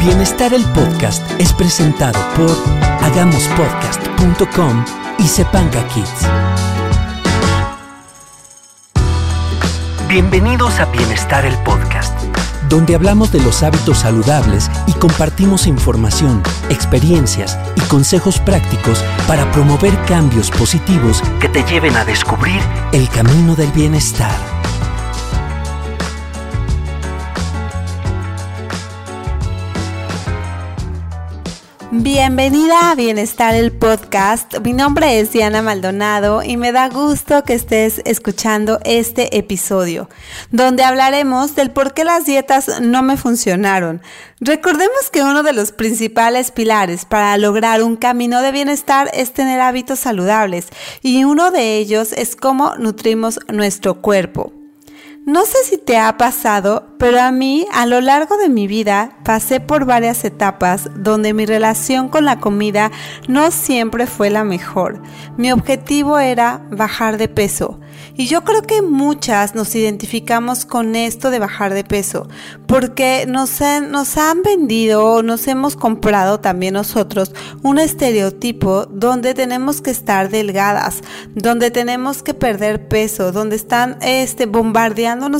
Bienestar el podcast es presentado por hagamospodcast.com y Sepanga Kids. Bienvenidos a Bienestar el podcast, donde hablamos de los hábitos saludables y compartimos información, experiencias y consejos prácticos para promover cambios positivos que te lleven a descubrir el camino del bienestar. Bienvenida a Bienestar el Podcast. Mi nombre es Diana Maldonado y me da gusto que estés escuchando este episodio, donde hablaremos del por qué las dietas no me funcionaron. Recordemos que uno de los principales pilares para lograr un camino de bienestar es tener hábitos saludables y uno de ellos es cómo nutrimos nuestro cuerpo. No sé si te ha pasado, pero a mí a lo largo de mi vida pasé por varias etapas donde mi relación con la comida no siempre fue la mejor. Mi objetivo era bajar de peso y yo creo que muchas nos identificamos con esto de bajar de peso, porque nos han, nos han vendido, nos hemos comprado también nosotros un estereotipo donde tenemos que estar delgadas, donde tenemos que perder peso, donde están este,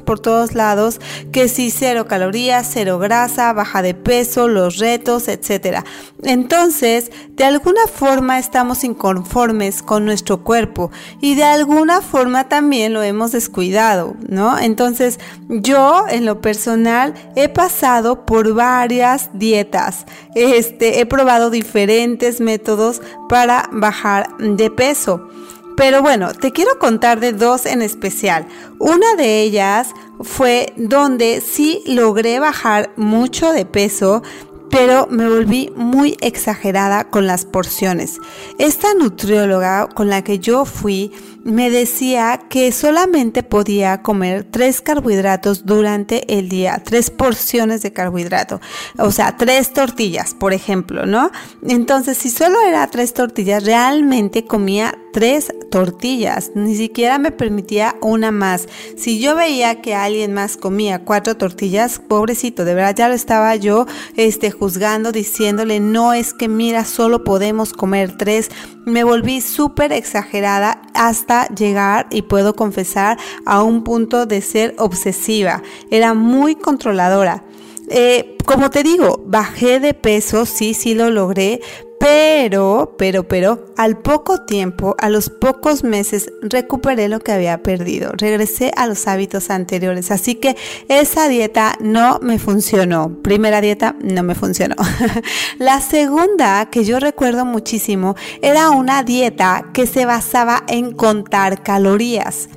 por todos lados, que si cero calorías, cero grasa, baja de peso, los retos, etc. Entonces, de alguna forma estamos inconformes con nuestro cuerpo y de alguna forma también también lo hemos descuidado, ¿no? Entonces, yo en lo personal he pasado por varias dietas. Este, he probado diferentes métodos para bajar de peso. Pero bueno, te quiero contar de dos en especial. Una de ellas fue donde sí logré bajar mucho de peso, pero me volví muy exagerada con las porciones. Esta nutrióloga con la que yo fui me decía que solamente podía comer tres carbohidratos durante el día, tres porciones de carbohidrato, o sea, tres tortillas, por ejemplo, ¿no? Entonces, si solo era tres tortillas, realmente comía tres tortillas, ni siquiera me permitía una más. Si yo veía que alguien más comía cuatro tortillas, pobrecito, de verdad ya lo estaba yo este, juzgando, diciéndole, no es que mira, solo podemos comer tres. Me volví súper exagerada hasta llegar, y puedo confesar, a un punto de ser obsesiva. Era muy controladora. Eh, como te digo, bajé de peso, sí, sí lo logré, pero, pero, pero, al poco tiempo, a los pocos meses, recuperé lo que había perdido. Regresé a los hábitos anteriores. Así que esa dieta no me funcionó. Primera dieta no me funcionó. La segunda, que yo recuerdo muchísimo, era una dieta que se basaba en contar calorías.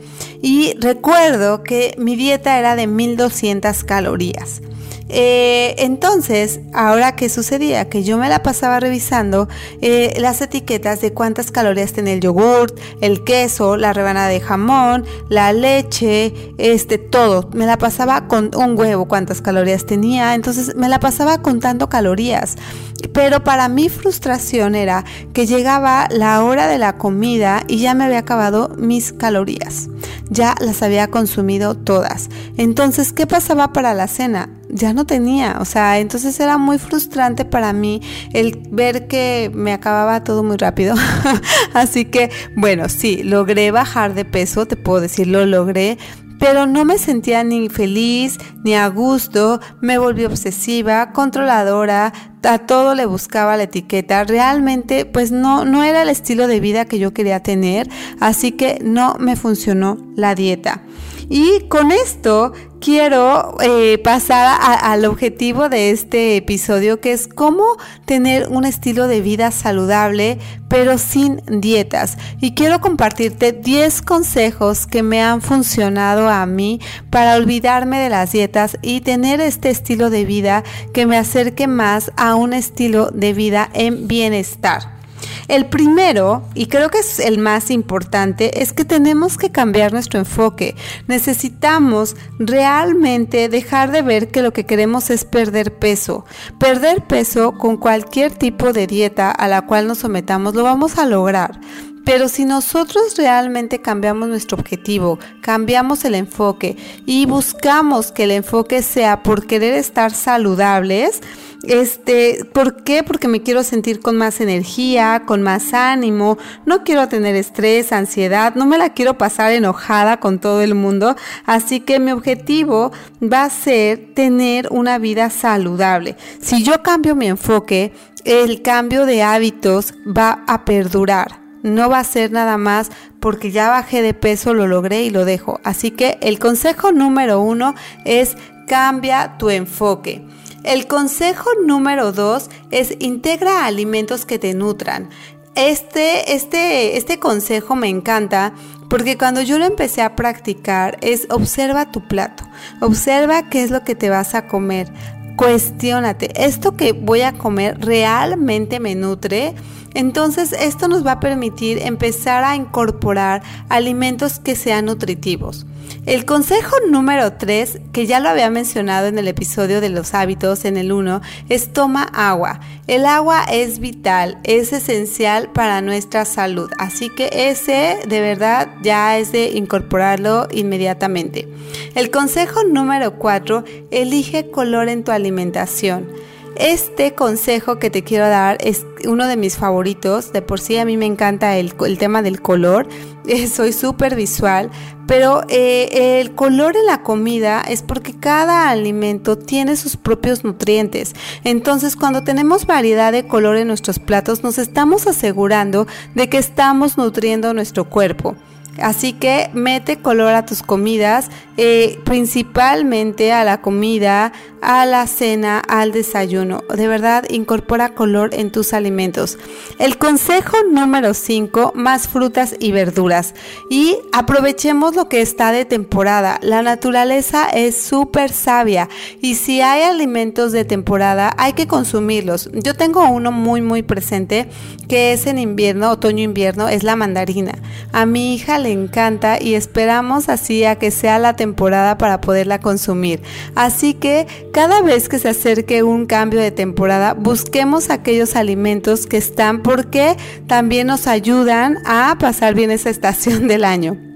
Y recuerdo que mi dieta era de 1200 calorías. Eh, entonces, ahora qué sucedía? Que yo me la pasaba revisando eh, las etiquetas de cuántas calorías tenía el yogurt, el queso, la rebanada de jamón, la leche, este, todo. Me la pasaba con un huevo, cuántas calorías tenía. Entonces, me la pasaba contando calorías. Pero para mi frustración era que llegaba la hora de la comida y ya me había acabado mis calorías. Ya las había consumido todas. Entonces, ¿qué pasaba para la cena? ya no tenía, o sea, entonces era muy frustrante para mí el ver que me acababa todo muy rápido. Así que, bueno, sí, logré bajar de peso, te puedo decir, lo logré, pero no me sentía ni feliz ni a gusto, me volví obsesiva, controladora, a todo le buscaba la etiqueta, realmente pues no, no era el estilo de vida que yo quería tener, así que no me funcionó la dieta. Y con esto quiero eh, pasar al objetivo de este episodio, que es cómo tener un estilo de vida saludable, pero sin dietas. Y quiero compartirte 10 consejos que me han funcionado a mí para olvidarme de las dietas y tener este estilo de vida que me acerque más a un estilo de vida en bienestar. El primero, y creo que es el más importante, es que tenemos que cambiar nuestro enfoque. Necesitamos realmente dejar de ver que lo que queremos es perder peso. Perder peso con cualquier tipo de dieta a la cual nos sometamos lo vamos a lograr Pero si nosotros realmente cambiamos nuestro objetivo, cambiamos el enfoque y buscamos que el enfoque sea por querer estar saludables, este, ¿por qué? Porque me quiero sentir con más energía, con más ánimo, no quiero tener estrés, ansiedad, no me la quiero pasar enojada con todo el mundo, así que mi objetivo va a ser tener una vida saludable. Si yo cambio mi enfoque, el cambio de hábitos va a perdurar. No va a ser nada más porque ya bajé de peso, lo logré y lo dejo. Así que el consejo número uno es cambia tu enfoque. El consejo número dos es integra alimentos que te nutran. Este, este, este consejo me encanta porque cuando yo lo empecé a practicar es observa tu plato, observa qué es lo que te vas a comer, cuestiónate, ¿esto que voy a comer realmente me nutre? Entonces esto nos va a permitir empezar a incorporar alimentos que sean nutritivos. El consejo número 3, que ya lo había mencionado en el episodio de los hábitos en el 1, es toma agua. El agua es vital, es esencial para nuestra salud, así que ese de verdad ya es de incorporarlo inmediatamente. El consejo número 4, elige color en tu alimentación. Este consejo que te quiero dar es uno de mis favoritos. De por sí a mí me encanta el, tema del color. soy súper visual. Pero eh, el color en la comida es porque cada alimento tiene sus propios nutrientes. Entonces cuando tenemos variedad de color en nuestros platos nos estamos asegurando de que estamos nutriendo nuestro cuerpo. Así que mete color a tus comidas, eh, principalmente a la comida, a la cena, al desayuno. De verdad, incorpora color en tus alimentos. El consejo número 5, más frutas y verduras. Y aprovechemos lo que está de temporada. La naturaleza es súper sabia y si hay alimentos de temporada hay que consumirlos. Yo tengo uno muy muy presente que es en invierno, otoño-invierno, es la mandarina. A mi hija le encanta y esperamos así a que sea la temporada para poderla consumir. Así que cada vez que se acerque un cambio de temporada, busquemos aquellos alimentos que están porque también nos ayudan a pasar bien esa estación del año.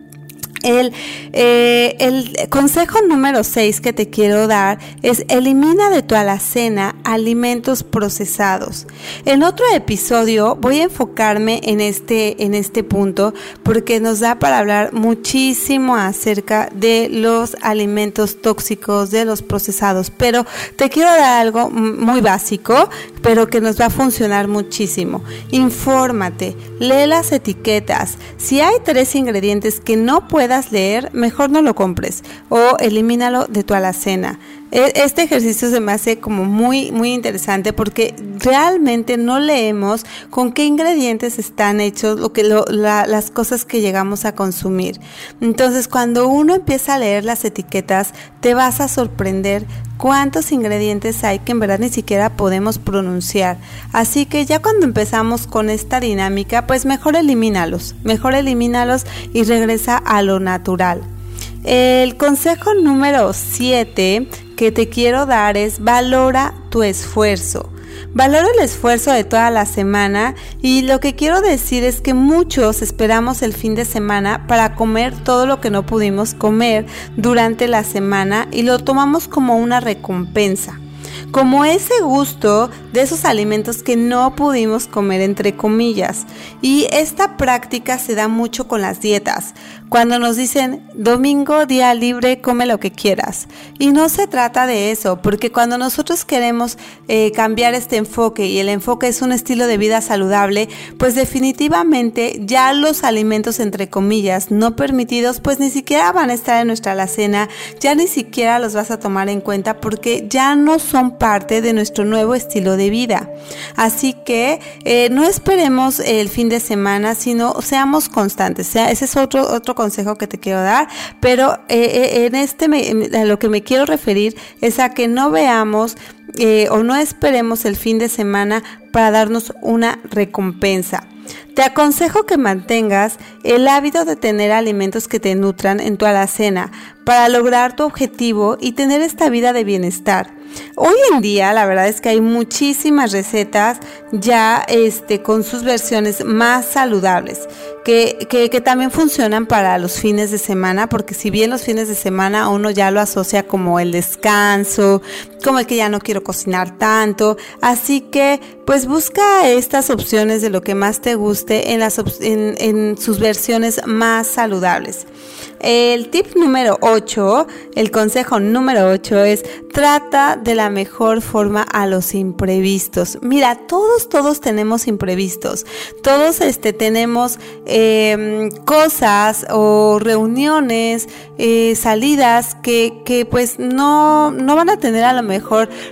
El, eh, el consejo número 6 que te quiero dar es elimina de tu alacena alimentos procesados. En otro episodio voy a enfocarme en este, en este punto porque nos da para hablar muchísimo acerca de los alimentos tóxicos, de los procesados. Pero te quiero dar algo muy básico, pero que nos va a funcionar muchísimo. Infórmate, lee las etiquetas. Si hay tres ingredientes que no puedas leer, mejor no lo compres o elimínalo de tu alacena. E, este ejercicio se me hace como muy, muy interesante porque realmente no leemos con qué ingredientes están hechos lo que, las cosas que llegamos a consumir. Entonces, cuando uno empieza a leer las etiquetas, te vas a sorprender cuántos ingredientes hay que en verdad ni siquiera podemos pronunciar. Así que ya cuando empezamos con esta dinámica, pues mejor elimínalos, mejor elimínalos y regresa a lo natural. El consejo número 7 que te quiero dar es valora tu esfuerzo. Valora el esfuerzo de toda la semana y lo que quiero decir es que muchos esperamos el fin de semana para comer todo lo que no pudimos comer durante la semana y lo tomamos como una recompensa como ese gusto de esos alimentos que no pudimos comer entre comillas. Y esta práctica se da mucho con las dietas, cuando nos dicen domingo, día libre, come lo que quieras. Y no se trata de eso, porque cuando nosotros queremos eh, cambiar este enfoque y el enfoque es un estilo de vida saludable, pues definitivamente ya los alimentos entre comillas no permitidos, pues ni siquiera van a estar en nuestra alacena, ya ni siquiera los vas a tomar en cuenta porque ya no son parte de nuestro nuevo estilo de vida. Así que eh, no esperemos el fin de semana, sino seamos constantes. sea, ese es otro, otro consejo que te quiero dar, pero eh, eh, en este a lo que me quiero referir es a que no veamos o no esperemos el fin de semana para darnos una recompensa. Te aconsejo que mantengas el hábito de tener alimentos que te nutran en tu alacena para lograr tu objetivo y tener esta vida de bienestar. Hoy en día la verdad es que hay muchísimas recetas ya este, con sus versiones más saludables. Que, que, que, también funcionan para los fines de semana, porque si bien los fines de semana uno ya lo asocia como el descanso, como el que ya no quiero cocinar tanto, así que pues busca estas opciones de lo que más te guste en, las, en, sus versiones más saludables. El tip número 8, el consejo número 8 es trata de la mejor forma a los imprevistos. Mira, todos, todos tenemos imprevistos. Todos este, tenemos eh, cosas o reuniones, eh, salidas que, que pues no, no van a tener a lo mejor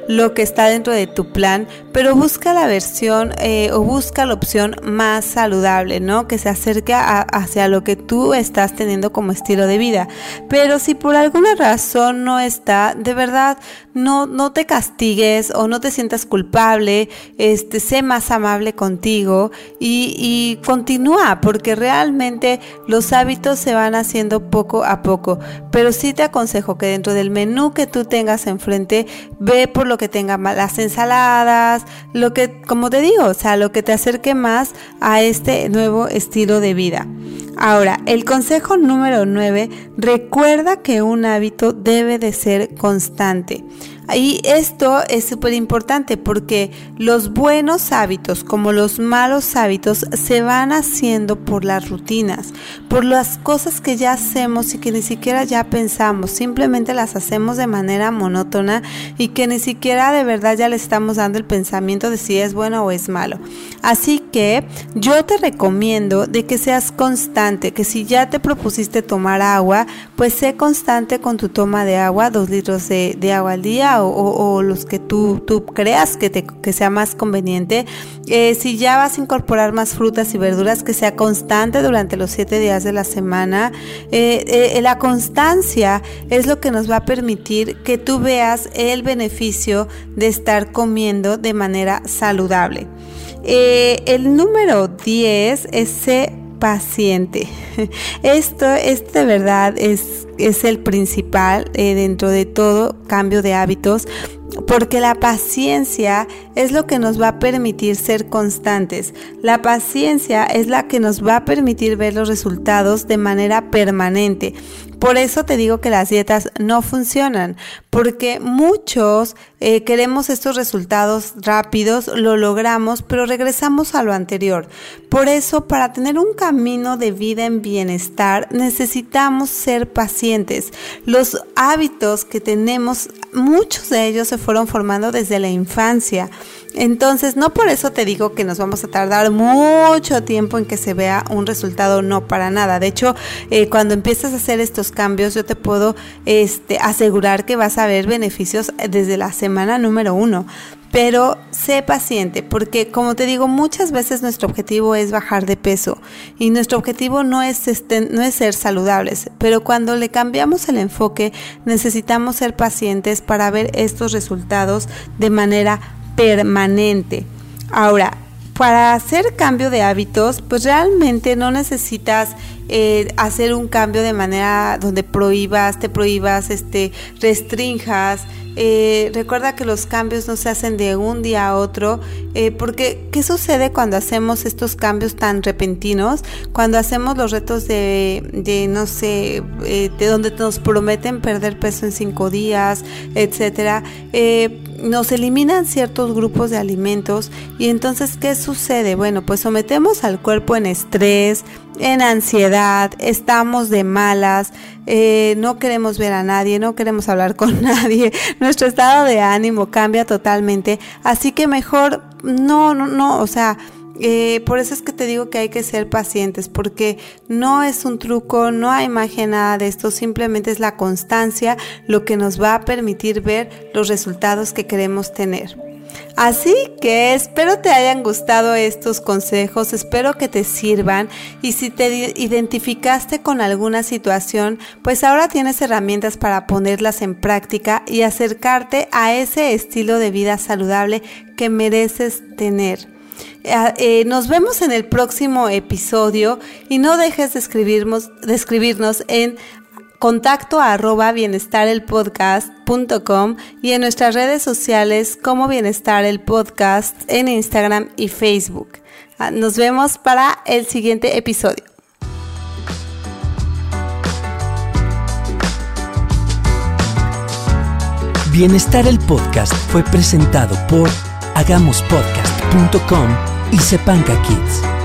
lo que está dentro de tu plan, pero busca la versión eh, o busca la opción más saludable, ¿no? Que se acerque a, hacia lo que tú estás teniendo como estilo de vida. Pero si por alguna razón no está, de verdad, no, no te castigues o no te sientas culpable, este, sé más amable contigo y, y continúa, porque realmente los hábitos se van haciendo poco a poco. Pero sí te aconsejo que dentro del menú que tú tengas enfrente, ve por lo que tenga las ensaladas, lo que, como te digo, o sea, lo que te acerque más a este nuevo estilo de vida. Ahora, el consejo número 9, recuerda que un hábito debe de ser constante. Y esto es súper importante porque los buenos hábitos como los malos hábitos se van haciendo por las rutinas, por las cosas que ya hacemos y que ni siquiera ya pensamos, simplemente las hacemos de manera monótona y que ni siquiera de verdad ya le estamos dando el pensamiento de si es bueno o es malo. Así que yo te recomiendo de que seas constante, que si ya te propusiste tomar agua, pues sé constante con tu toma de agua, dos litros de, de agua al día o, los que tú, tú creas que, te, que sea más conveniente. Eh, si ya vas a incorporar más frutas y verduras, que sea constante durante los siete días de la semana. Eh, eh, la constancia es lo que nos va a permitir que tú veas el beneficio de estar comiendo de manera saludable. el número 10 es paciente. Esto, es de verdad es, es el principal eh, dentro de todo cambio de hábitos porque la paciencia es lo que nos va a permitir ser constantes. La paciencia es la que nos va a permitir ver los resultados de manera permanente. Por eso te digo que las dietas no funcionan, porque muchos eh, queremos estos resultados rápidos, lo logramos, pero regresamos a lo anterior. Por eso, para tener un camino de vida en bienestar, necesitamos ser pacientes. Los hábitos que tenemos, muchos de ellos se fueron formando desde la infancia. Entonces, no por eso te digo que nos vamos a tardar mucho tiempo en que se vea un resultado, no para nada. De hecho, eh, cuando empiezas a hacer estos cambios, yo te puedo este, asegurar que vas a ver beneficios desde la semana número uno. Pero sé paciente, porque como te digo, muchas veces nuestro objetivo es bajar de peso y nuestro objetivo no es, este, no es ser saludables, pero cuando le cambiamos el enfoque necesitamos ser pacientes para ver estos resultados de manera permanente. Ahora, para hacer cambio de hábitos, pues realmente no necesitas eh, hacer un cambio de manera donde prohíbas, te prohíbas, este, restrinjas, eh, recuerda que los cambios no se hacen de un día a otro, eh, porque ¿qué sucede cuando hacemos estos cambios tan repentinos? Cuando hacemos los retos de, de no sé, eh, de donde nos prometen perder peso en cinco días, etcétera, nos eliminan ciertos grupos de alimentos y entonces ¿qué sucede? Bueno, pues sometemos al cuerpo en estrés, en ansiedad, estamos de malas, eh, no queremos ver a nadie, no queremos hablar con nadie, nuestro estado de ánimo cambia totalmente, así que mejor no, no, no, o sea, eh, por eso es que te digo que hay que ser pacientes, porque no es un truco, no hay magia, nada de esto, simplemente es la constancia lo que nos va a permitir ver los resultados que queremos tener. Así que espero te hayan gustado estos consejos, espero que te sirvan y si te identificaste con alguna situación, pues ahora tienes herramientas para ponerlas en práctica y acercarte a ese estilo de vida saludable que mereces tener. Eh, eh, nos vemos en el próximo episodio y no dejes de escribirnos, de en contacto y en nuestras redes sociales como Bienestar el Podcast en Instagram y Facebook. Ah, nos vemos para el siguiente episodio. Bienestar el Podcast fue presentado por hagamospodcast.com y Sepanca Kids.